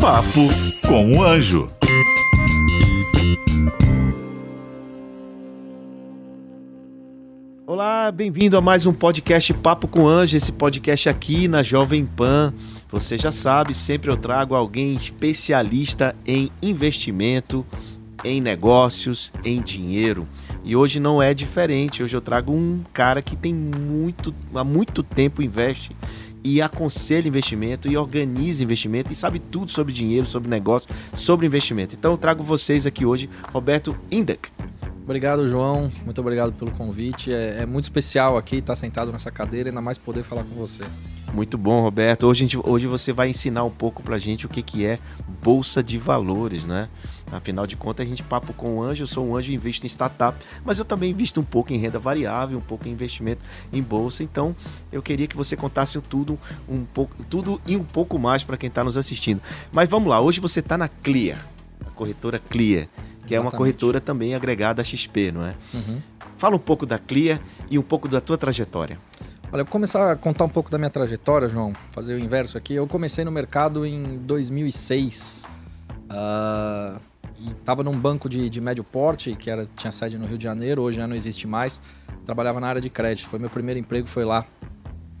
Papo com o Anjo. Olá, bem-vindo a mais um podcast Papo com Anjo, esse podcast aqui na Jovem Pan. Você já sabe, sempre eu trago alguém especialista em investimento, em negócios, em dinheiro. E hoje não é diferente. Hoje eu trago um cara que tem muito, há muito tempo investe e aconselha investimento e organiza investimento e sabe tudo sobre dinheiro, sobre negócio, sobre investimento. Então eu trago vocês aqui hoje, Roberto Indec. Obrigado, João. Muito obrigado pelo convite. É, é muito especial aqui estar sentado nessa cadeira ainda mais poder falar com você. Muito bom, Roberto. Hoje, gente, hoje você vai ensinar um pouco pra gente o que, que é Bolsa de Valores, né? Afinal de contas, a gente papo com o anjo, eu sou um anjo e invisto em startup, mas eu também invisto um pouco em renda variável, um pouco em investimento em bolsa. Então, eu queria que você contasse tudo um pouco, tudo e um pouco mais para quem está nos assistindo. Mas vamos lá, hoje você está na Clear, a corretora Clear que Exatamente. é uma corretora também agregada à XP, não é? Uhum. Fala um pouco da Clia e um pouco da tua trajetória. Olha, vou começar a contar um pouco da minha trajetória, João, fazer o inverso aqui. Eu comecei no mercado em 2006. Uh, e estava num banco de, de, médio porte, que era, tinha sede no Rio de Janeiro, hoje já não existe mais. Trabalhava na área de crédito, foi meu primeiro emprego, foi lá.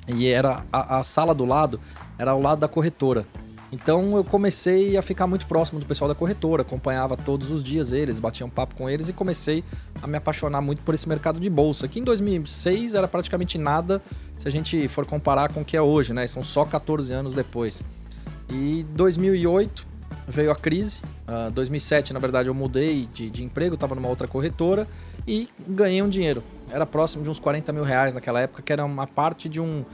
E era a, a sala do lado, era ao lado da corretora. Então eu comecei a ficar muito próximo do pessoal da corretora, acompanhava todos os dias eles, batia um papo com eles e comecei a me apaixonar muito por esse mercado de bolsa, que em 2006 era praticamente nada se a gente for comparar com o que é hoje, né? São só 14 anos depois. E 2008 veio a crise. Uh, ah, 2007, na verdade, eu mudei de, de emprego, estava numa outra corretora e ganhei um dinheiro. Era próximo de uns 40 mil reais naquela época, que era uma parte de um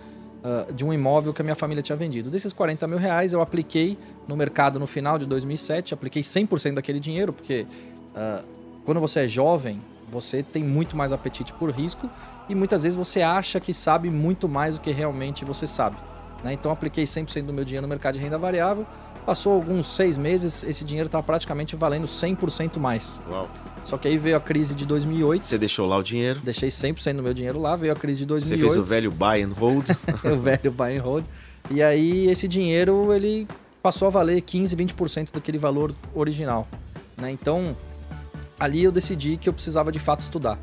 uh, de um imóvel que a minha família tinha vendido. Desses 40 mil reais, eu apliquei no mercado no final de 2007, apliquei 100% daquele dinheiro, porque uh, quando você é jovem, você tem muito mais apetite por risco e muitas vezes você acha que sabe muito mais do que realmente você sabe. Né? Então, apliquei 100% do meu dinheiro no mercado de renda variável Passou alguns seis meses, esse dinheiro estava praticamente valendo 100% mais. Uau. Só que aí veio a crise de 2008. Você deixou lá o dinheiro? Deixei 100% do meu dinheiro lá, veio a crise de 2008. Você fez o velho buy and hold? o velho buy and hold. E aí esse dinheiro, ele passou a valer 15, 20% daquele valor original. Né? Então, ali eu decidi que eu precisava de fato estudar.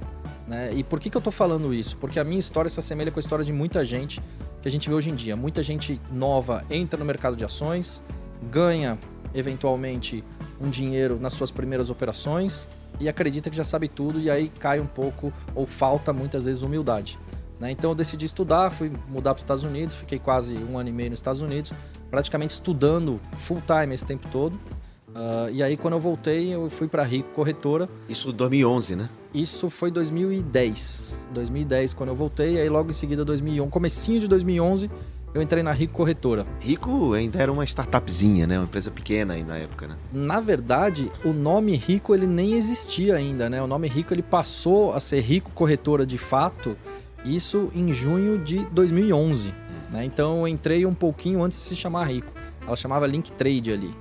Né? E por que, que eu estou falando isso? Porque a minha história se assemelha com a história de muita gente que a gente vê hoje em dia. Muita gente nova entra no mercado de ações, ganha eventualmente um dinheiro nas suas primeiras operações e acredita que já sabe tudo e aí cai um pouco ou falta muitas vezes humildade. Né? Então eu decidi estudar, fui mudar para os Estados Unidos, fiquei quase um ano e meio nos Estados Unidos, praticamente estudando full time esse tempo todo. Uh, e aí quando eu voltei eu fui para Rico Corretora. Isso 2011, né? Isso foi 2010. 2010 quando eu voltei, aí logo em seguida 2011, comecinho de 2011 eu entrei na Rico Corretora. Rico ainda era uma startupzinha, né? Uma empresa pequena aí na época, né? Na verdade, o nome Rico ele nem existia ainda, né? O nome Rico ele passou a ser Rico Corretora de fato, isso em junho de 2011. Né? Então eu entrei um pouquinho antes de se chamar Rico. Ela chamava Link Trade ali.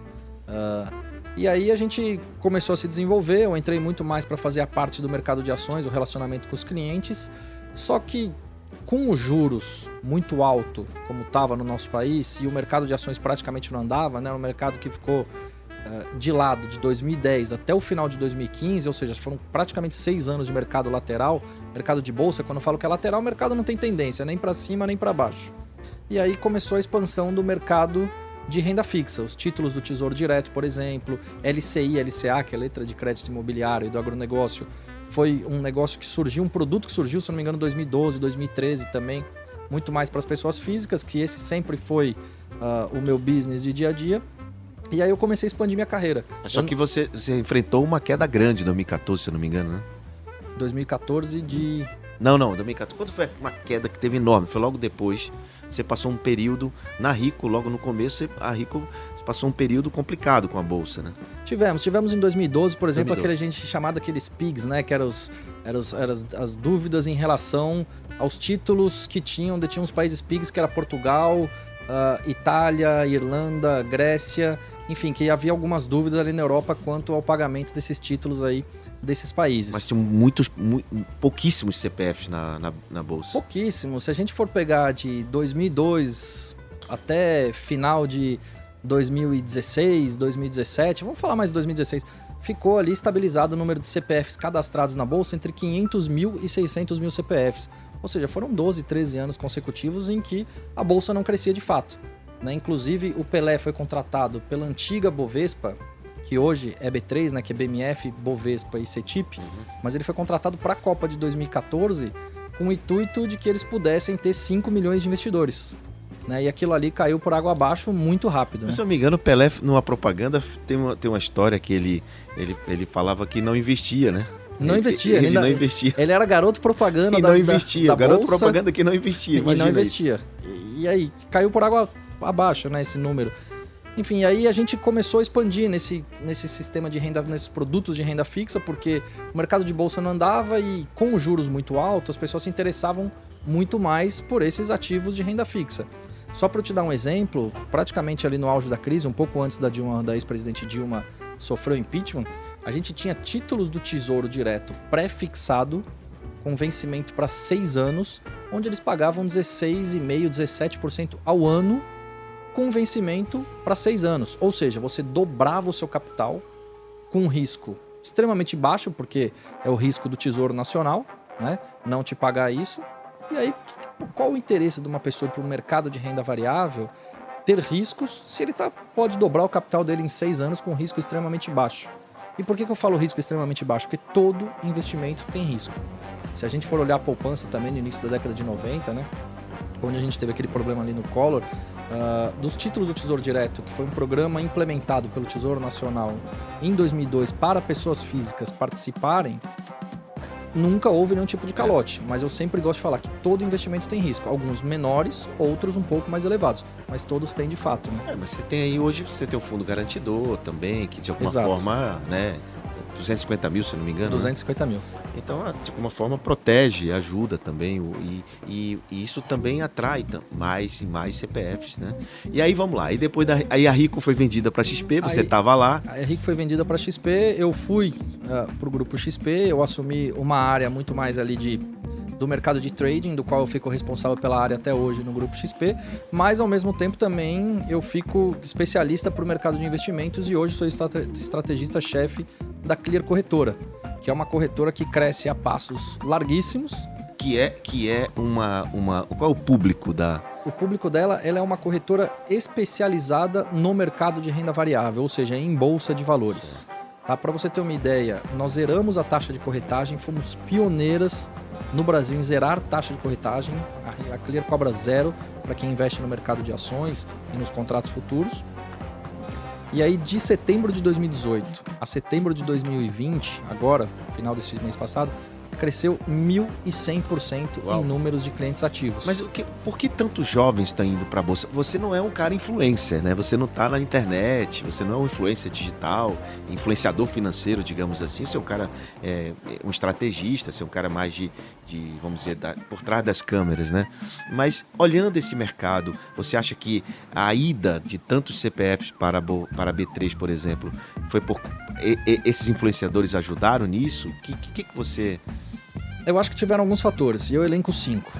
Uh, e aí a gente começou a se desenvolver. Eu entrei muito mais para fazer a parte do mercado de ações, o relacionamento com os clientes. Só que com os juros muito alto, como estava no nosso país, e o mercado de ações praticamente não andava, né? um mercado que ficou uh, de lado de 2010 até o final de 2015, ou seja, foram praticamente seis anos de mercado lateral. Mercado de bolsa, quando eu falo que é lateral, o mercado não tem tendência nem para cima nem para baixo. E aí começou a expansão do mercado de renda fixa, os títulos do Tesouro Direto, por exemplo, LCI, LCA, que é a letra de crédito imobiliário e do agronegócio, foi um negócio que surgiu, um produto que surgiu, se não me engano, em 2012, 2013 também, muito mais para as pessoas físicas, que esse sempre foi uh, o meu business de dia a dia. E aí eu comecei a expandir minha carreira. Só eu... que você, você enfrentou uma queda grande em 2014, se eu não me engano, né? 2014 de não, não, 2014. Quando foi uma queda que teve enorme? Foi logo depois. Você passou um período na Rico, logo no começo, a Rico passou um período complicado com a bolsa, né? Tivemos, tivemos em 2012, por exemplo, 2012. aquele gente chamado aqueles PIGs, né? Que eram, os, eram, os, eram as, as, dúvidas em relação aos títulos que tinham, detinham os países PIGs, que era Portugal, uh, Itália, Irlanda, Grécia, enfim, que havia algumas dúvidas ali na Europa quanto ao pagamento desses títulos aí desses países. Mas tinham muitos, mu pouquíssimos CPFs na, na, na, bolsa. Pouquíssimos. Se a gente for pegar de 2002 até final de 2016, 2017, vamos falar mais de 2016, ficou ali estabilizado o número de CPFs cadastrados na bolsa entre 500 mil e 600 mil CPFs. Ou seja, foram 12, 13 anos consecutivos em que a bolsa não crescia de fato. Né? Inclusive, o Pelé foi contratado pela antiga Bovespa, que hoje é B3, né, que é BMF, Bovespa e CETIP, uhum. mas ele foi contratado para a Copa de 2014 com o intuito de que eles pudessem ter 5 milhões de investidores. Né? E aquilo ali caiu por água abaixo muito rápido. Né? Se eu não me engano, o Pelé, numa propaganda, tem uma, tem uma história que ele, ele, ele falava que não investia, né? Não investia. Ele, ele não investia. Ele era garoto propaganda e da não investia. Da, da garoto bolsa, propaganda que não investia. E não investia. E, e aí, caiu por água abaixo, né, esse número. Enfim, aí a gente começou a expandir nesse, nesse sistema de renda, nesses produtos de renda fixa, porque o mercado de bolsa não andava e com os juros muito altos, as pessoas se interessavam muito mais por esses ativos de renda fixa. Só para te dar um exemplo, praticamente ali no auge da crise, um pouco antes da, Dilma, da ex-presidente Dilma sofreu impeachment, a gente tinha títulos do Tesouro Direto pré-fixado, com vencimento para seis anos, onde eles pagavam 16,5%, 17% ao ano com vencimento para seis anos. Ou seja, você dobrava o seu capital com um risco extremamente baixo, porque é o risco do Tesouro Nacional, né? não te pagar isso. E aí, qual o interesse de uma pessoa para o mercado de renda variável ter riscos se ele tá, pode dobrar o capital dele em seis anos com um risco extremamente baixo? E por que, que eu falo risco extremamente baixo? Porque todo investimento tem risco. Se a gente for olhar a poupança também no início da década de 90, né? Onde a gente teve aquele problema ali no Collor, uh, dos títulos do Tesouro Direto, que foi um programa implementado pelo Tesouro Nacional em 2002 para pessoas físicas participarem, nunca houve nenhum tipo de calote, mas eu sempre gosto de falar que todo investimento tem risco, alguns menores, outros um pouco mais elevados, mas todos têm de fato. Né? É, mas você tem aí hoje você tem o fundo garantidor também, que de alguma Exato. forma, né, 250 mil, se não me engano. 250 né? mil. Então, de alguma forma, protege, ajuda também. E, e, e, isso também atrai mais e mais CPFs, né? E aí, vamos lá. E depois da, aí a Rico foi vendida para XP, você estava lá. A Rico foi vendida para XP, eu fui uh, ah, para o grupo XP, eu assumi uma área muito mais ali de do mercado de trading, do qual eu fico responsável pela área até hoje no grupo XP, mas ao mesmo tempo também eu fico especialista para o mercado de investimentos e hoje sou estrategista-chefe da Clear Corretora, que é uma corretora que cresce a passos larguíssimos. Que é, que é uma, uma. Qual é o público da, o público dela ela é uma corretora especializada no mercado de renda variável, ou seja, em bolsa de valores. Tá? Para você ter uma ideia, nós zeramos a taxa de corretagem, fomos pioneiras no Brasil em zerar taxa de corretagem. A Clear cobra zero para quem investe no mercado de ações e nos contratos futuros. E aí, de setembro de 2018 a setembro de 2020, agora, final desse mês passado, cresceu 1.100% em números de clientes ativos. Mas que, por que tantos jovens estão indo para a Bolsa? Você não é um cara influencer, né? Você não está na internet, você não é um influencer digital, influenciador financeiro, digamos assim. Você é um cara, é, um estrategista, você é um cara mais de, de vamos dizer, da, por trás das câmeras, né? Mas olhando esse mercado, você acha que a ida de tantos CPFs para, para B3, por exemplo, foi por e, e, esses influenciadores ajudaram nisso? O que, que, que você eu acho que tiveram alguns fatores, e eu elenco cinco.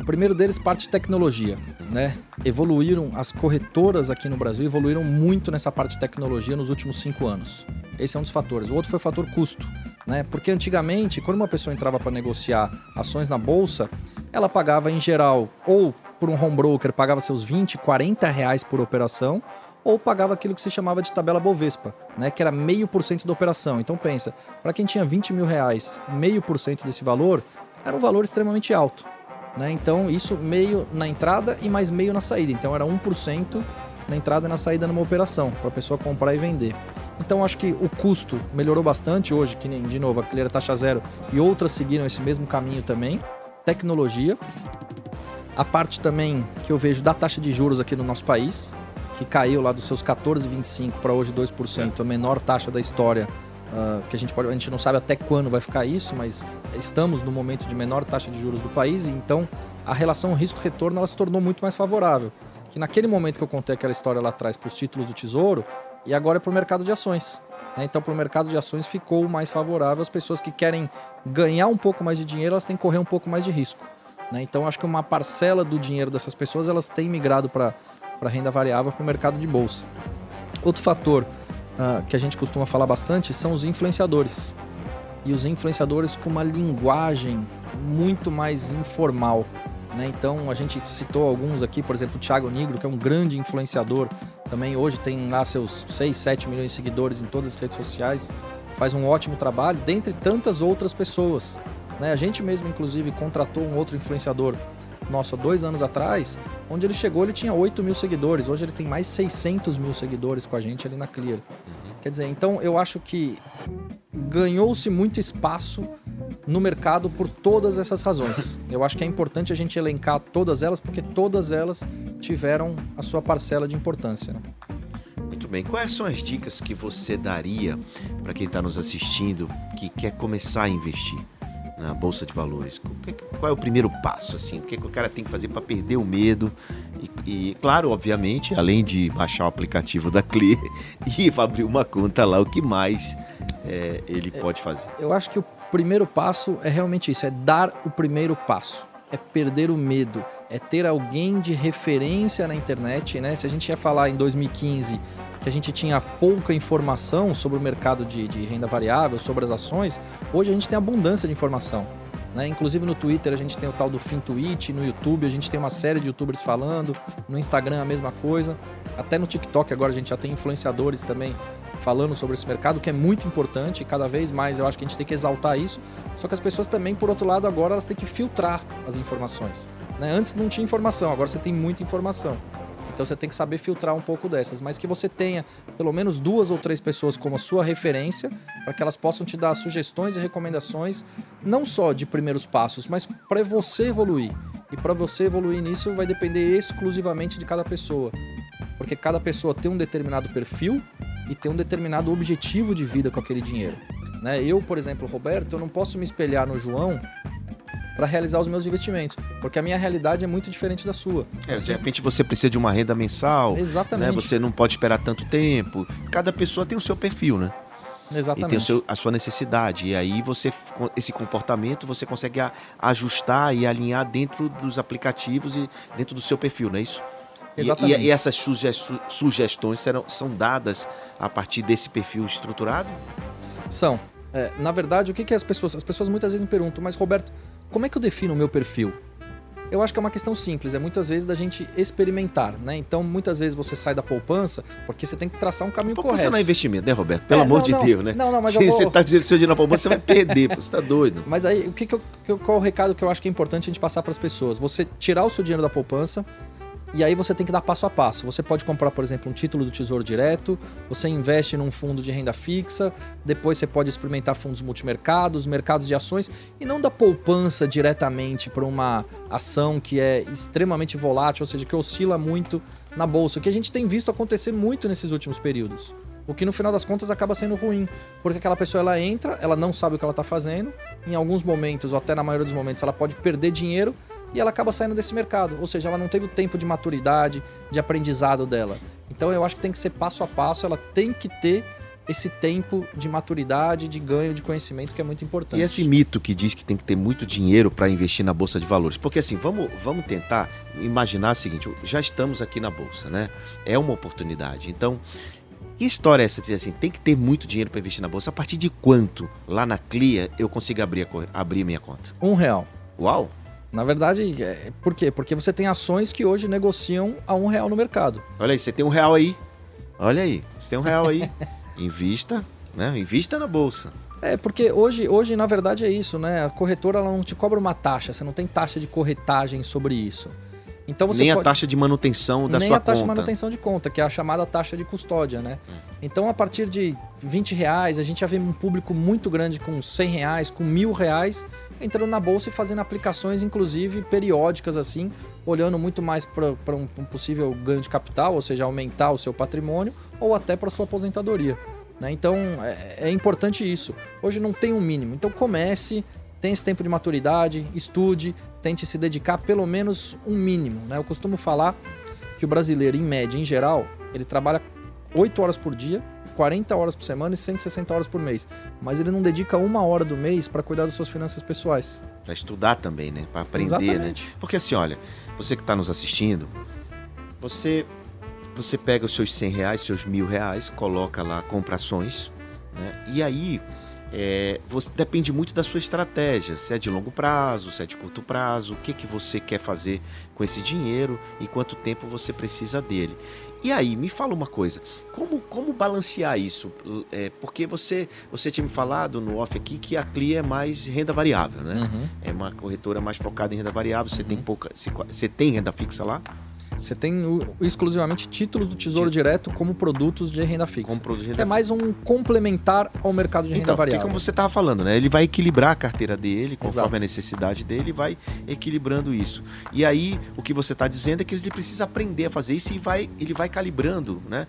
O primeiro deles, parte de tecnologia, né? Evoluíram, as corretoras aqui no Brasil evoluíram muito nessa parte de tecnologia nos últimos cinco anos. Esse é um dos fatores. O outro foi o fator custo, né? Porque antigamente, quando uma pessoa entrava para negociar ações na bolsa, ela pagava em geral, ou por um home broker, pagava seus 20, 40 reais por operação, ou pagava aquilo que se chamava de tabela Bovespa, né, que era meio por cento da operação. Então pensa, para quem tinha 20 mil reais, meio por cento desse valor era um valor extremamente alto. Né? Então isso meio na entrada e mais meio na saída. Então era 1% na entrada e na saída numa operação, para a pessoa comprar e vender. Então acho que o custo melhorou bastante hoje, que nem de novo a Clear taxa zero e outras seguiram esse mesmo caminho também. Tecnologia, a parte também que eu vejo da taxa de juros aqui no nosso país, que caiu lá dos seus 14,25 para hoje 2%, a menor taxa da história. Uh, que a gente pode, a gente não sabe até quando vai ficar isso, mas estamos no momento de menor taxa de juros do país e então a relação risco-retorno ela se tornou muito mais favorável. Que naquele momento que eu contei aquela história lá atrás para os títulos do Tesouro e agora é para o mercado de ações. Né? Então, para o mercado de ações ficou mais favorável. As pessoas que querem ganhar um pouco mais de dinheiro, elas têm que correr um pouco mais de risco. Né? Então, acho que uma parcela do dinheiro dessas pessoas elas têm migrado para para renda variável para o mercado de bolsa. Outro fator uh, que a gente costuma falar bastante são os influenciadores. E os influenciadores com uma linguagem muito mais informal. Né? Então a gente citou alguns aqui, por exemplo, o Thiago Negro, que é um grande influenciador, também hoje tem lá seus 6, 7 milhões de seguidores em todas as redes sociais, faz um ótimo trabalho, dentre tantas outras pessoas. Né? A gente mesmo, inclusive, contratou um outro influenciador nosso há dois anos atrás, onde ele chegou, ele tinha 8 mil seguidores, hoje ele tem mais 600 mil seguidores com a gente ali na Clear. Uhum. Quer dizer, então eu acho que ganhou-se muito espaço no mercado por todas essas razões. Eu acho que é importante a gente elencar todas elas, porque todas elas tiveram a sua parcela de importância. Né? Muito bem. Quais são as dicas que você daria para quem está nos assistindo que quer começar a investir? Na bolsa de valores? Qual é o primeiro passo assim? O que, é que o cara tem que fazer para perder o medo? E, e, claro, obviamente, além de baixar o aplicativo da Clear e abrir uma conta lá, o que mais é, ele é, pode fazer? Eu acho que o primeiro passo é realmente isso, é dar o primeiro passo, é perder o medo, é ter alguém de referência na internet, né? Se a gente ia falar em 2015 que a gente tinha pouca informação sobre o mercado de, de renda variável, sobre as ações, hoje a gente tem abundância de informação. Né? Inclusive no Twitter a gente tem o tal do FinTwitch, no YouTube a gente tem uma série de youtubers falando, no Instagram a mesma coisa, até no TikTok agora a gente já tem influenciadores também falando sobre esse mercado, que é muito importante e cada vez mais eu acho que a gente tem que exaltar isso. Só que as pessoas também, por outro lado, agora elas têm que filtrar as informações. Né? Antes não tinha informação, agora você tem muita informação. Então você tem que saber filtrar um pouco dessas, mas que você tenha pelo menos duas ou três pessoas como sua referência, para que elas possam te dar sugestões e recomendações, não só de primeiros passos, mas para você evoluir. E para você evoluir nisso vai depender exclusivamente de cada pessoa. Porque cada pessoa tem um determinado perfil e tem um determinado objetivo de vida com aquele dinheiro. Né? Eu, por exemplo, Roberto, eu não posso me espelhar no João para realizar os meus investimentos, porque a minha realidade é muito diferente da sua. É, assim, de repente você precisa de uma renda mensal, né? Exatamente. Né? Você não pode esperar tanto tempo. Cada pessoa tem o seu perfil, né? Exatamente. E tem seu, a sua necessidade. E aí você esse comportamento você consegue ajustar e alinhar dentro dos aplicativos e dentro do seu perfil, não é isso? Exatamente. E, e essas sugestões serão, são dadas a partir desse perfil estruturado? São. É, na verdade, o que, que as pessoas. As pessoas muitas vezes me perguntam, mas Roberto, como é que eu defino o meu perfil? Eu acho que é uma questão simples, é muitas vezes da gente experimentar, né? Então, muitas vezes você sai da poupança porque você tem que traçar um caminho poupança correto. Poupança não é investimento, né, Roberto? Pelo é, amor não, de não, Deus, né? Não, não, mas Se vou... você está dizendo seu dinheiro na poupança, você vai perder, você está doido. Mas aí, o que, que eu, qual é o recado que eu acho que é importante a gente passar para as pessoas? Você tirar o seu dinheiro da poupança, e aí você tem que dar passo a passo. Você pode comprar, por exemplo, um título do Tesouro Direto, você investe num fundo de renda fixa, depois você pode experimentar fundos multimercados, mercados de ações e não da poupança diretamente para uma ação que é extremamente volátil, ou seja, que oscila muito na bolsa, o que a gente tem visto acontecer muito nesses últimos períodos. O que no final das contas acaba sendo ruim, porque aquela pessoa ela entra, ela não sabe o que ela está fazendo, em alguns momentos, ou até na maioria dos momentos, ela pode perder dinheiro e ela acaba saindo desse mercado. Ou seja, ela não teve o tempo de maturidade, de aprendizado dela. Então eu acho que tem que ser passo a passo, ela tem que ter esse tempo de maturidade, de ganho de conhecimento que é muito importante. E esse mito que diz que tem que ter muito dinheiro para investir na bolsa de valores, porque assim, vamos, vamos tentar imaginar o seguinte, já estamos aqui na bolsa, né? É uma oportunidade. Então, que história é essa? Dizer assim, tem que ter muito dinheiro para investir na bolsa. A partir de quanto lá na Clia eu consigo abrir a, abrir minha conta? Um real. Uau! Na verdade, é, por quê? Porque você tem ações que hoje negociam a um real no mercado. Olha aí, você tem um real aí. Olha aí, você tem um real aí. Invista, né? Invista na bolsa. É, porque hoje, hoje, na verdade, é isso, né? A corretora ela não te cobra uma taxa, você não tem taxa de corretagem sobre isso. Então você Nem pode... a taxa de manutenção da Nem sua a taxa conta. de manutenção de conta, que é a chamada taxa de custódia, né? Hum. Então, a partir de 20 reais, a gente já vê um público muito grande com 100 reais, com mil reais, entrando na bolsa e fazendo aplicações, inclusive periódicas, assim, olhando muito mais para um, um, possível ganho de capital, ou seja, aumentar o seu patrimônio, ou até para sua aposentadoria. Né? Então, é, é importante isso. Hoje não tem um mínimo. Então, comece, tenha esse tempo de maturidade, estude, tente se dedicar pelo menos um mínimo. Né? Eu costumo falar que o brasileiro, em média, em geral, ele trabalha 8 horas por dia, 40 horas por semana e 160 horas por mês. Mas ele não dedica uma hora do mês para cuidar das suas finanças pessoais. Para estudar também, né? Para aprender, Exatamente. né? Porque assim, olha, você que está nos assistindo, você você pega os seus 100 reais, seus mil reais, coloca lá, compra ações, né? E aí é, você, depende muito da sua estratégia, se é de longo prazo, se é de curto prazo, o que, que você quer fazer com esse dinheiro e quanto tempo você precisa dele. E aí, me fala uma coisa, como, como balancear isso? É, porque você, você tinha me falado no off aqui que a CLI é mais renda variável, né? Uhum. É uma corretora mais focada em renda variável, você uhum. tem pouca. Você, você tem renda fixa lá? Você tem o, exclusivamente títulos do Tesouro Direto como produtos de renda fixa. Como produto de renda é mais um complementar ao mercado de renda então, variável. Porque como você estava falando, né? Ele vai equilibrar a carteira dele conforme Exato. a necessidade dele, vai equilibrando isso. E aí o que você está dizendo é que ele precisa aprender a fazer isso e vai, ele vai calibrando, né?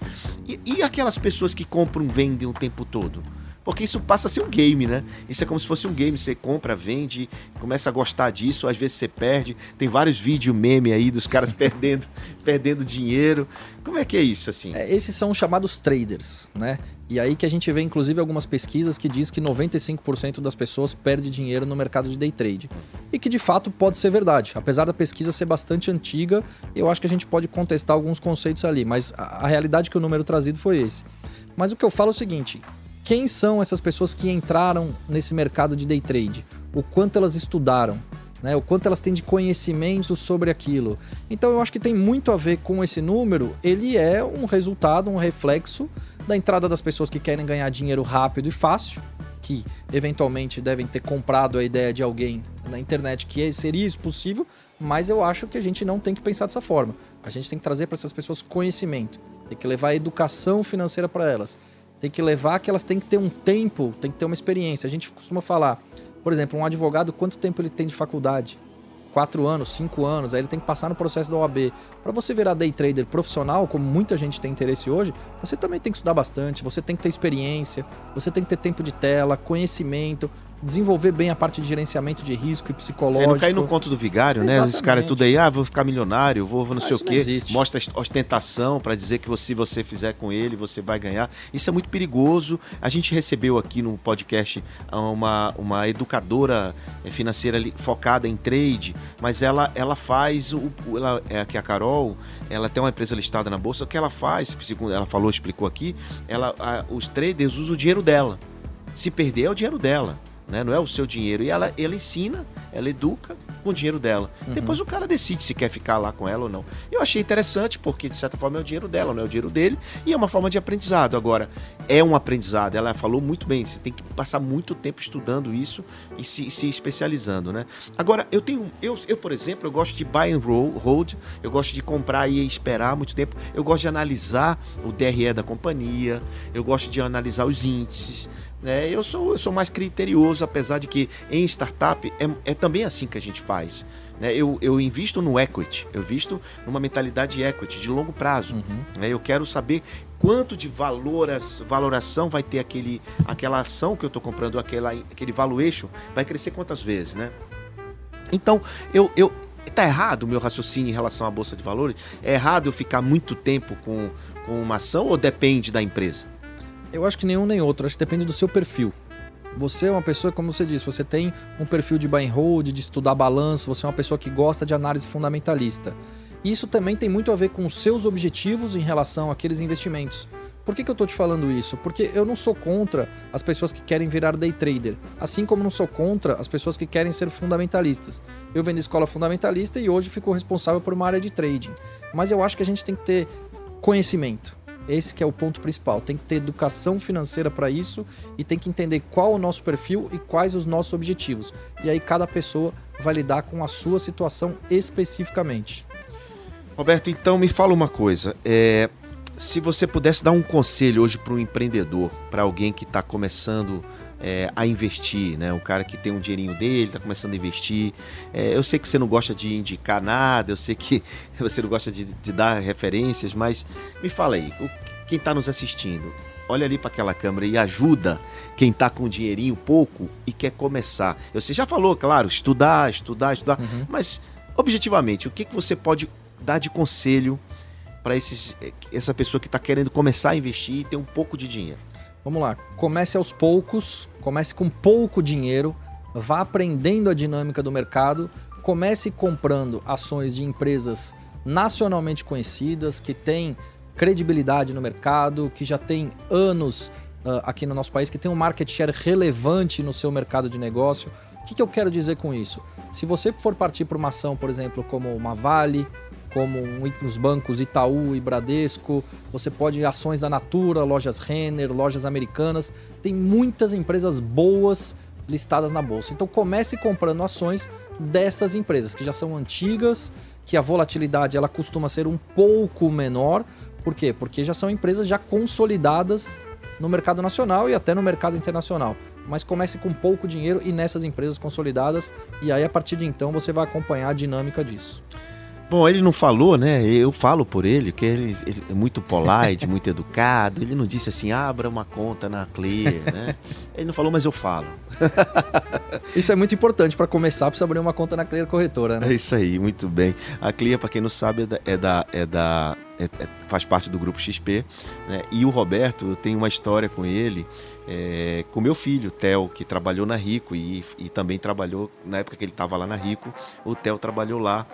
E, e aquelas pessoas que compram, vendem o tempo todo? Porque isso passa a ser um game, né? Isso é como se fosse um game. Você compra, vende, começa a gostar disso, às vezes você perde. Tem vários vídeos meme aí dos caras perdendo, perdendo dinheiro. Como é que é isso, assim? É, esses são os chamados traders, né? E aí que a gente vê, inclusive, algumas pesquisas que diz que 95% das pessoas perde dinheiro no mercado de day trade. E que de fato pode ser verdade. Apesar da pesquisa ser bastante antiga, eu acho que a gente pode contestar alguns conceitos ali. Mas a, a realidade que o número trazido foi esse. Mas o que eu falo é o seguinte: quem são essas pessoas que entraram nesse mercado de day trade? O quanto elas estudaram? Né, o quanto elas têm de conhecimento sobre aquilo. Então eu acho que tem muito a ver com esse número. Ele é um resultado, um reflexo da entrada das pessoas que querem ganhar dinheiro rápido e fácil, que eventualmente devem ter comprado a ideia de alguém na internet que seria isso possível, mas eu acho que a gente não tem que pensar dessa forma. A gente tem que trazer para essas pessoas conhecimento, tem que levar educação financeira para elas tem que levar que elas têm que ter um tempo, tem que ter uma experiência. A gente costuma falar, por exemplo, um advogado, quanto tempo ele tem de faculdade? quatro anos, cinco anos, aí ele tem que passar no processo da OAB. Para você virar day trader profissional, como muita gente tem interesse hoje, você também tem que estudar bastante, você tem que ter experiência, você tem que ter tempo de tela, conhecimento, desenvolver bem a parte de gerenciamento de risco e psicológico. É, não cair no conto do vigário, Exatamente. né? Os caras tudo aí, ah, vou ficar milionário, vou, vou não sei o quê. Existe. Mostra ostentação para dizer que se você fizer com ele, você vai ganhar. Isso é muito perigoso. A gente recebeu aqui no podcast uma, uma educadora eh, financeira focada em trade, mas ela, ela faz o. Ela, é aqui a Carol, ela tem uma empresa listada na bolsa, o que ela faz, segundo ela falou, explicou aqui, ela, a, os traders usam o dinheiro dela. Se perder, é o dinheiro dela né? Não é o seu dinheiro. E ela, ela ensina, ela educa com o dinheiro dela. Uhum. Depois o cara decide se quer ficar lá com ela ou não. Eu achei interessante, porque de certa forma é o dinheiro dela, não é o dinheiro dele, e é uma forma de aprendizado. Agora, é um aprendizado, ela falou muito bem, você tem que passar muito tempo estudando isso e se, se especializando, né? Agora, eu tenho, eu, eu, por exemplo, eu gosto de buy and roll, hold, eu gosto de comprar e esperar muito tempo, eu gosto de analisar o DRE da companhia, eu gosto de analisar os índices, é, eu, sou, eu sou mais criterioso, apesar de que em startup é, é também assim que a gente faz. Né? Eu, eu invisto no equity, eu invisto numa mentalidade equity, de longo prazo. Uhum. Né? Eu quero saber quanto de valoras, valoração vai ter aquele, aquela ação que eu estou comprando, aquela, aquele valuation, vai crescer quantas vezes, né? Então, eu, eu, Tá errado o meu raciocínio em relação à bolsa de valores? É errado eu ficar muito tempo com, com uma ação ou depende da empresa? Eu acho que nenhum nem outro, acho que depende do seu perfil. Você é uma pessoa, como você disse, você tem um perfil de buy and hold, de estudar balanço, você é uma pessoa que gosta de análise fundamentalista. E isso também tem muito a ver com os seus objetivos em relação àqueles investimentos. Por que, que eu estou te falando isso? Porque eu não sou contra as pessoas que querem virar day trader, assim como não sou contra as pessoas que querem ser fundamentalistas. Eu venho de escola fundamentalista e hoje fico responsável por uma área de trading. Mas eu acho que a gente tem que ter conhecimento. Esse que é o ponto principal. Tem que ter educação financeira para isso e tem que entender qual o nosso perfil e quais os nossos objetivos. E aí cada pessoa vai lidar com a sua situação especificamente. Roberto, então me fala uma coisa. É, se você pudesse dar um conselho hoje para um empreendedor, para alguém que está começando é, a investir, né? O cara que tem um dinheirinho dele, está começando a investir. É, eu sei que você não gosta de indicar nada, eu sei que você não gosta de, de dar referências, mas me fala aí, o, quem está nos assistindo, olha ali para aquela câmera e ajuda quem está com um dinheirinho pouco e quer começar. Você já falou, claro, estudar, estudar, estudar, uhum. mas objetivamente, o que, que você pode dar de conselho para essa pessoa que está querendo começar a investir e ter um pouco de dinheiro? Vamos lá, comece aos poucos, comece com pouco dinheiro, vá aprendendo a dinâmica do mercado, comece comprando ações de empresas nacionalmente conhecidas que têm credibilidade no mercado, que já tem anos uh, aqui no nosso país, que tem um market share relevante no seu mercado de negócio. O que, que eu quero dizer com isso? Se você for partir para uma ação, por exemplo, como uma Vale, como os bancos Itaú e Bradesco, você pode ações da Natura, lojas Renner, lojas americanas, tem muitas empresas boas listadas na bolsa. Então comece comprando ações dessas empresas que já são antigas, que a volatilidade ela costuma ser um pouco menor. Por quê? Porque já são empresas já consolidadas no mercado nacional e até no mercado internacional. Mas comece com pouco dinheiro e nessas empresas consolidadas, e aí a partir de então você vai acompanhar a dinâmica disso. Bom, ele não falou, né? Eu falo por ele, que ele, ele, é muito polite, muito educado. Ele não disse assim, abra uma conta na Clear, né? Ele não falou, mas eu falo. Isso é muito importante para começar, precisa abrir uma conta na Clear Corretora, né? É isso aí, muito bem. A Clear, para quem não sabe, é da, é da, é da é, é, faz parte do grupo XP. Né? E o Roberto, eu tenho uma história com ele, é, com meu filho, Theo, que trabalhou na Rico e, e também trabalhou, na época que ele estava lá na Rico, o Theo trabalhou lá.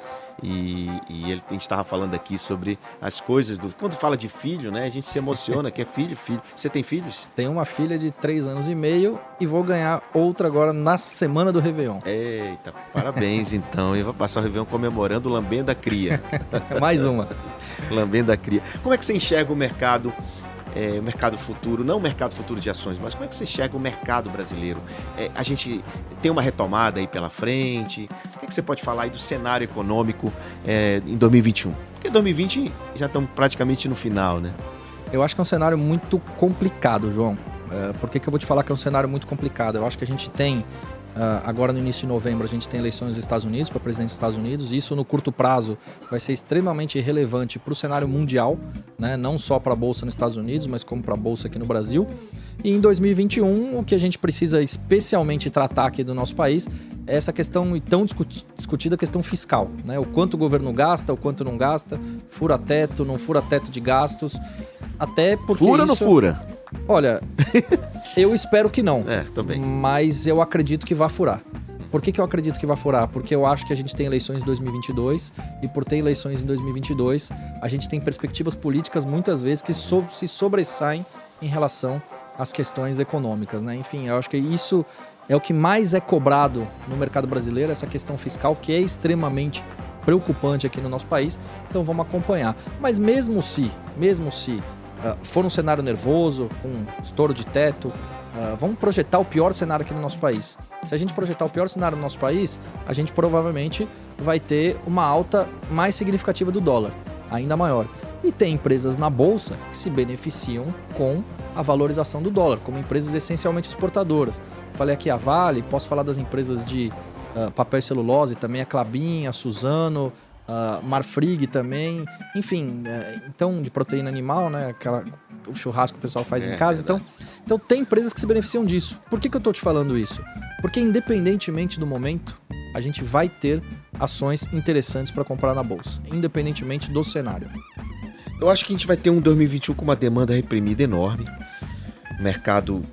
E, e ele, a gente estava falando aqui sobre as coisas do. Quando fala de filho, né? A gente se emociona, que é filho, filho. Você tem filhos? Tenho uma filha de três anos e meio e vou ganhar outra agora na semana do Réveillon. Eita, parabéns então. E vai passar o Réveillon comemorando o Lambenda Cria. Mais uma. Lambenda Cria. Como é que você enxerga o mercado? é, o mercado futuro, não o mercado futuro de ações, mas como é que você enxerga o mercado brasileiro? É, a gente tem uma retomada aí pela frente? O que, é que você pode falar aí do cenário econômico é, em 2021? Porque 2020 já estamos praticamente no final, né? Eu acho que é um cenário muito complicado, João. É, por que, que eu vou te falar que é um cenário muito complicado? Eu acho que a gente tem Uh, agora no início de novembro a gente tem eleições nos Estados Unidos para presidente dos Estados Unidos. Isso no curto prazo vai ser extremamente relevante para o cenário mundial, né? não só para a bolsa nos Estados Unidos, mas como para a bolsa aqui no Brasil. E em 2021 o que a gente precisa especialmente tratar aqui do nosso país é essa questão e tão discutida questão fiscal, né? O quanto o governo gasta, o quanto não gasta, fura teto, não fura teto de gastos, até porque fura ou não fura? Olha, eu espero que não. É, também. Mas eu acredito que vai furar. Por que, que eu acredito que vai furar? Porque eu acho que a gente tem eleições em 2022 e por ter eleições em 2022, a gente tem perspectivas políticas muitas vezes que so se sobressaem em relação às questões econômicas, né? Enfim, eu acho que isso é o que mais é cobrado no mercado brasileiro, essa questão fiscal que é extremamente preocupante aqui no nosso país. Então vamos acompanhar. Mas mesmo se, mesmo se uh, for um cenário nervoso, com estouro de teto, uh, vamos projetar o pior cenário aqui no nosso país. Se a gente projetar o pior cenário no nosso país, a gente provavelmente vai ter uma alta mais significativa do dólar, ainda maior. E tem empresas na bolsa que se beneficiam com a valorização do dólar, como empresas essencialmente exportadoras. Falei aqui a Vale, posso falar das empresas de uh, papel e celulose também, a Clabin, a Suzano, uh, Marfrig também, enfim, uh, então de proteína animal, né, aquela o churrasco que o pessoal faz é, em casa, então, então tem empresas que se beneficiam disso. Por que, que eu estou te falando isso? Porque independentemente do momento, a gente vai ter ações interessantes para comprar na bolsa, independentemente do cenário. Eu acho que a gente vai ter um 2021 com uma demanda reprimida enorme, mercado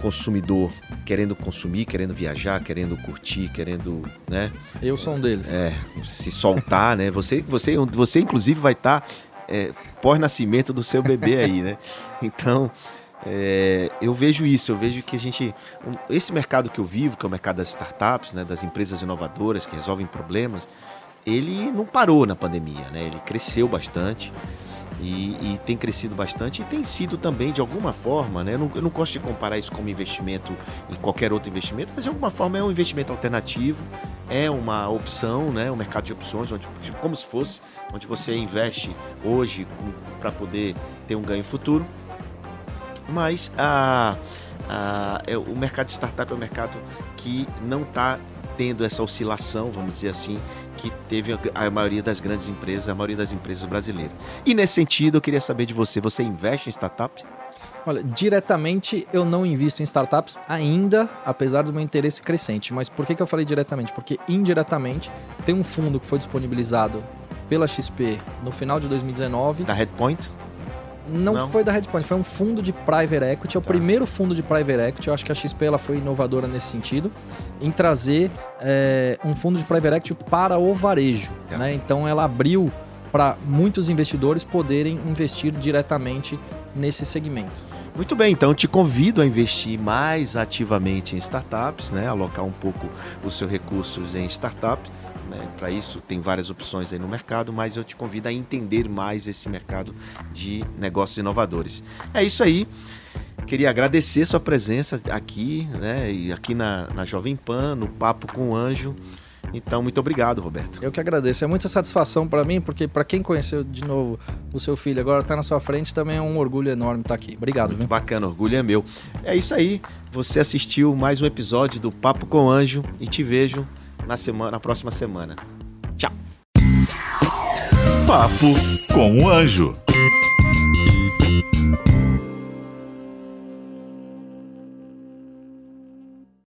consumidor querendo consumir, querendo viajar, querendo curtir, querendo, né? Eu sou um deles. É, se soltar, né? Você, você, você inclusive vai estar tá, é, pós-nascimento do seu bebê aí, né? Então, é, eu vejo isso, eu vejo que a gente, esse mercado que eu vivo, que é o mercado das startups, né, das empresas inovadoras que resolvem problemas, ele não parou na pandemia, né? Ele cresceu bastante. E, e, tem crescido bastante e tem sido também, de alguma forma, né? Eu não, eu não, gosto de comparar isso como investimento em qualquer outro investimento, mas de alguma forma é um investimento alternativo, é uma opção, né? Um mercado de opções, onde, como se fosse, onde você investe hoje para poder ter um ganho futuro. Mas a, a, é, o mercado de startup é um mercado que não está tendo essa oscilação, vamos dizer assim, que teve a maioria das grandes empresas, a maioria das empresas brasileiras. E nesse sentido, eu queria saber de você, você investe em startups? Olha, diretamente eu não invisto em startups ainda, apesar do meu interesse crescente. Mas por que, que eu falei diretamente? Porque indiretamente tem um fundo que foi disponibilizado pela XP no final de 2019. Da Redpoint? Não, não, foi da Redpoint, foi um fundo de private equity, é o tá. primeiro fundo de private equity. Eu acho que a XP ela foi inovadora nesse sentido, em trazer é, um fundo de private equity para o varejo. Tá. Né? Então ela abriu para muitos investidores poderem investir diretamente nesse segmento. Muito bem, então te convido a investir mais ativamente em startups, né? alocar um pouco os seus recursos em startups. Né? Para isso, tem várias opções aí no mercado, mas eu te convido a entender mais esse mercado de negócios inovadores. É isso aí. Queria agradecer sua presença aqui, né? E aqui na, na Jovem Pan, no Papo com o Anjo. Então, muito obrigado, Roberto. Eu que agradeço. É muita satisfação para mim, porque para quem conheceu de novo o seu filho agora está na sua frente, também é um orgulho enorme estar tá aqui. Obrigado. Muito viu? bacana, orgulho é meu. É isso aí. Você assistiu mais um episódio do Papo com Anjo e te vejo na, semana, na próxima semana. Tchau. Papo com o Anjo.